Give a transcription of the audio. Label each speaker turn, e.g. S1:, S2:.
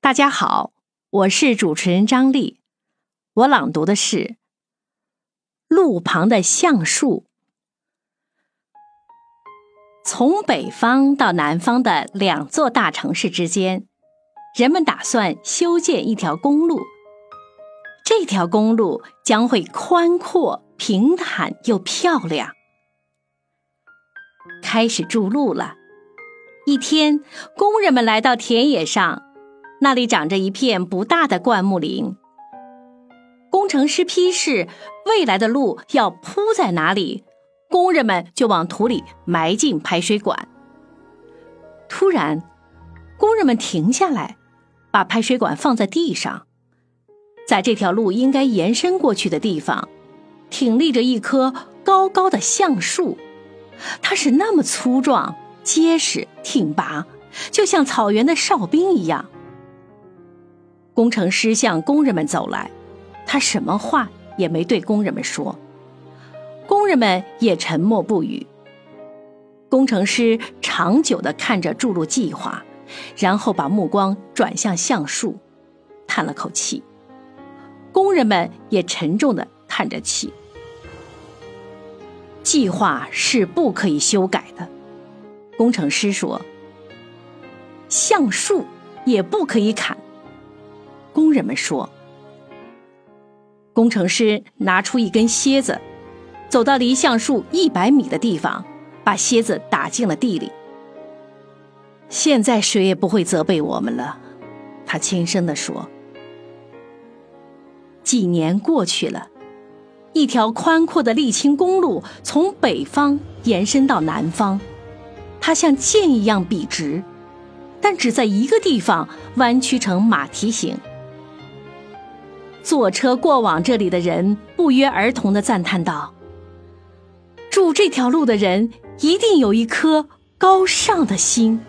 S1: 大家好，我是主持人张丽。我朗读的是《路旁的橡树》。从北方到南方的两座大城市之间，人们打算修建一条公路。这条公路将会宽阔、平坦又漂亮。开始筑路了。一天，工人们来到田野上，那里长着一片不大的灌木林。工程师批示，未来的路要铺在哪里？工人们就往土里埋进排水管。突然，工人们停下来，把排水管放在地上。在这条路应该延伸过去的地方，挺立着一棵高高的橡树，它是那么粗壮、结实、挺拔，就像草原的哨兵一样。工程师向工人们走来，他什么话也没对工人们说。工人们也沉默不语。工程师长久地看着筑路计划，然后把目光转向橡树，叹了口气。工人们也沉重地叹着气。计划是不可以修改的，工程师说。橡树也不可以砍，工人们说。工程师拿出一根楔子。走到离橡树一百米的地方，把楔子打进了地里。现在谁也不会责备我们了，他轻声地说。几年过去了，一条宽阔的沥青公路从北方延伸到南方，它像剑一样笔直，但只在一个地方弯曲成马蹄形。坐车过往这里的人不约而同的赞叹道。住这条路的人一定有一颗高尚的心。